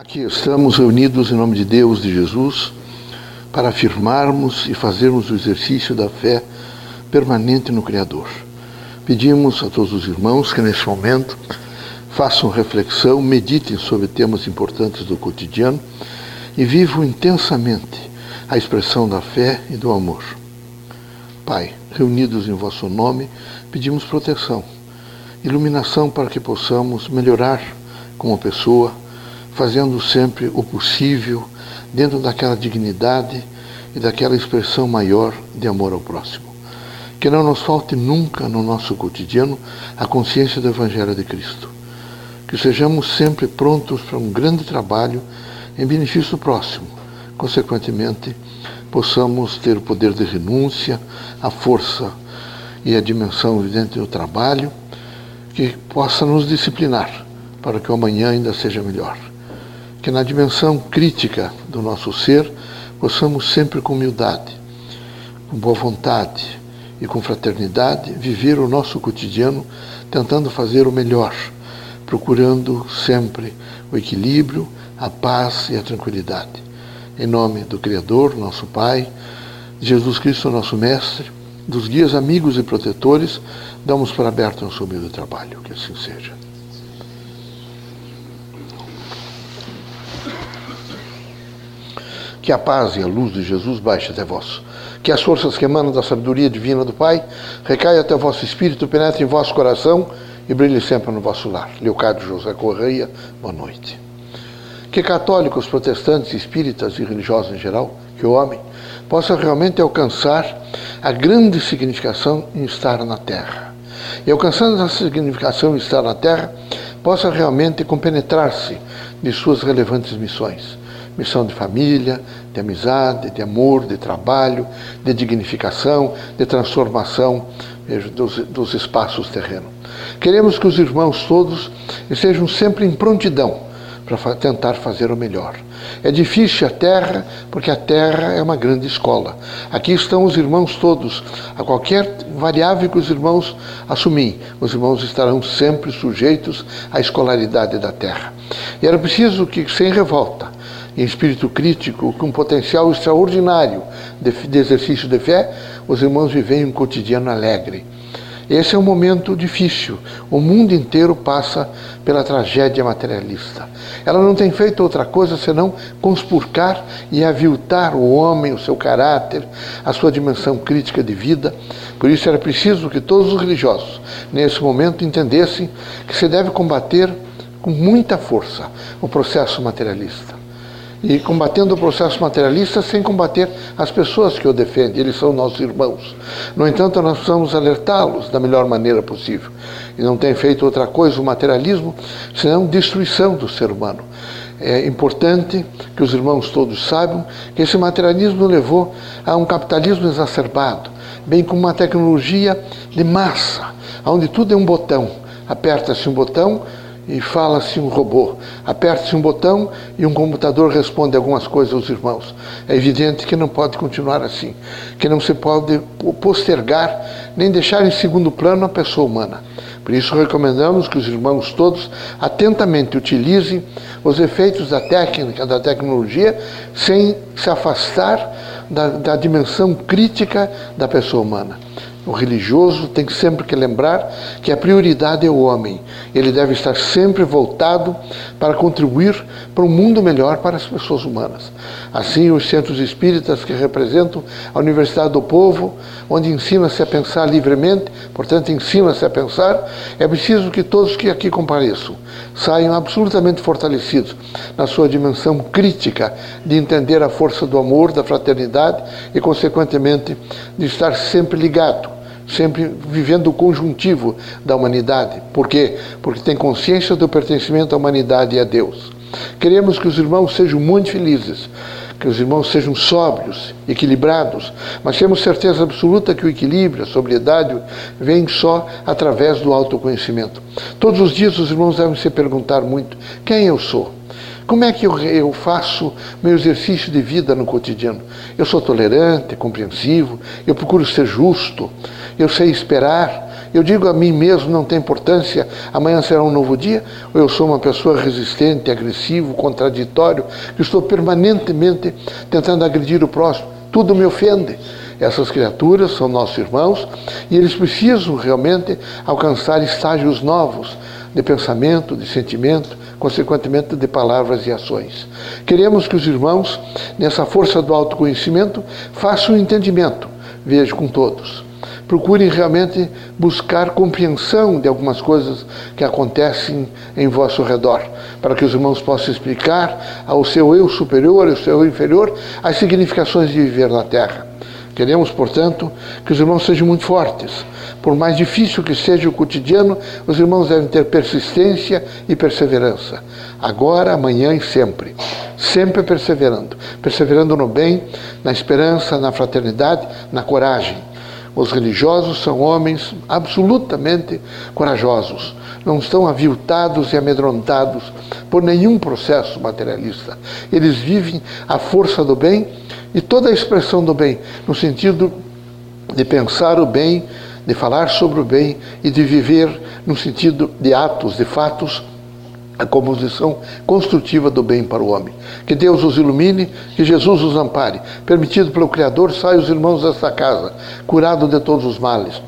Aqui estamos reunidos em nome de Deus, de Jesus, para afirmarmos e fazermos o exercício da fé permanente no Criador. Pedimos a todos os irmãos que neste momento façam reflexão, meditem sobre temas importantes do cotidiano e vivam intensamente a expressão da fé e do amor. Pai, reunidos em vosso nome, pedimos proteção, iluminação para que possamos melhorar como pessoa fazendo sempre o possível dentro daquela dignidade e daquela expressão maior de amor ao próximo. Que não nos falte nunca no nosso cotidiano a consciência do Evangelho de Cristo. Que sejamos sempre prontos para um grande trabalho em benefício do próximo. Consequentemente, possamos ter o poder de renúncia, a força e a dimensão evidente do trabalho, que possa nos disciplinar para que o amanhã ainda seja melhor que na dimensão crítica do nosso ser possamos sempre com humildade, com boa vontade e com fraternidade viver o nosso cotidiano tentando fazer o melhor, procurando sempre o equilíbrio, a paz e a tranquilidade. Em nome do Criador, nosso Pai, de Jesus Cristo, nosso Mestre, dos guias amigos e protetores, damos por aberto nosso humilde trabalho. Que assim seja. Que a paz e a luz de Jesus baixe até vós. Que as forças que emanam da sabedoria divina do Pai recaiam até vosso espírito, penetrem em vosso coração e brilhem sempre no vosso lar. Leocádio José Correia, boa noite. Que católicos, protestantes, espíritas e religiosos em geral, que o homem possa realmente alcançar a grande significação em estar na Terra. E alcançando essa significação em estar na Terra, possa realmente compenetrar-se de suas relevantes missões missão de família, de amizade, de amor, de trabalho, de dignificação, de transformação dos, dos espaços terrenos. Queremos que os irmãos todos estejam sempre em prontidão para tentar fazer o melhor. É difícil a terra, porque a terra é uma grande escola. Aqui estão os irmãos todos. A qualquer variável que os irmãos assumem, os irmãos estarão sempre sujeitos à escolaridade da terra. E era preciso que, sem revolta, em espírito crítico, com potencial extraordinário de, de exercício de fé, os irmãos vivem um cotidiano alegre. Esse é um momento difícil. O mundo inteiro passa pela tragédia materialista. Ela não tem feito outra coisa senão conspurcar e aviltar o homem, o seu caráter, a sua dimensão crítica de vida. Por isso era preciso que todos os religiosos, nesse momento, entendessem que se deve combater com muita força o processo materialista e combatendo o processo materialista sem combater as pessoas que o defendem. Eles são nossos irmãos. No entanto, nós precisamos alertá-los da melhor maneira possível. E não tem feito outra coisa o materialismo senão destruição do ser humano. É importante que os irmãos todos saibam que esse materialismo levou a um capitalismo exacerbado, bem como uma tecnologia de massa, onde tudo é um botão. Aperta-se um botão, e fala-se um robô. Aperte-se um botão e um computador responde algumas coisas aos irmãos. É evidente que não pode continuar assim, que não se pode postergar nem deixar em segundo plano a pessoa humana. Por isso recomendamos que os irmãos todos atentamente utilizem os efeitos da técnica, da tecnologia, sem se afastar da, da dimensão crítica da pessoa humana. O religioso tem sempre que lembrar que a prioridade é o homem. Ele deve estar sempre voltado para contribuir para um mundo melhor para as pessoas humanas. Assim, os centros espíritas que representam a Universidade do Povo, onde ensina-se a pensar livremente, portanto, ensina-se a pensar, é preciso que todos que aqui compareçam saiam absolutamente fortalecidos na sua dimensão crítica de entender a força do amor, da fraternidade e, consequentemente, de estar sempre ligado sempre vivendo o conjuntivo da humanidade. Por quê? Porque tem consciência do pertencimento à humanidade e a Deus. Queremos que os irmãos sejam muito felizes, que os irmãos sejam sóbrios, equilibrados, mas temos certeza absoluta que o equilíbrio, a sobriedade, vem só através do autoconhecimento. Todos os dias os irmãos devem se perguntar muito: quem eu sou? Como é que eu, eu faço meu exercício de vida no cotidiano? Eu sou tolerante, compreensivo, eu procuro ser justo, eu sei esperar, Eu digo a mim mesmo, não tem importância, amanhã será um novo dia, ou eu sou uma pessoa resistente, agressivo, contraditório, que estou permanentemente tentando agredir o próximo. Tudo me ofende. Essas criaturas são nossos irmãos e eles precisam realmente alcançar estágios novos de pensamento, de sentimento, consequentemente de palavras e ações. Queremos que os irmãos, nessa força do autoconhecimento, façam um entendimento, vejo com todos. Procurem realmente buscar compreensão de algumas coisas que acontecem em vosso redor, para que os irmãos possam explicar ao seu eu superior, ao seu eu inferior, as significações de viver na Terra. Queremos, portanto, que os irmãos sejam muito fortes. Por mais difícil que seja o cotidiano, os irmãos devem ter persistência e perseverança. Agora, amanhã e sempre. Sempre perseverando. Perseverando no bem, na esperança, na fraternidade, na coragem. Os religiosos são homens absolutamente corajosos. Não estão aviltados e amedrontados por nenhum processo materialista. Eles vivem a força do bem e toda a expressão do bem, no sentido de pensar o bem, de falar sobre o bem e de viver no sentido de atos, de fatos, a composição construtiva do bem para o homem. Que Deus os ilumine, que Jesus os ampare. Permitido pelo Criador, saiam os irmãos desta casa, curado de todos os males,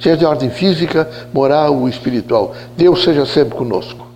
seja de ordem física, moral ou espiritual. Deus seja sempre conosco.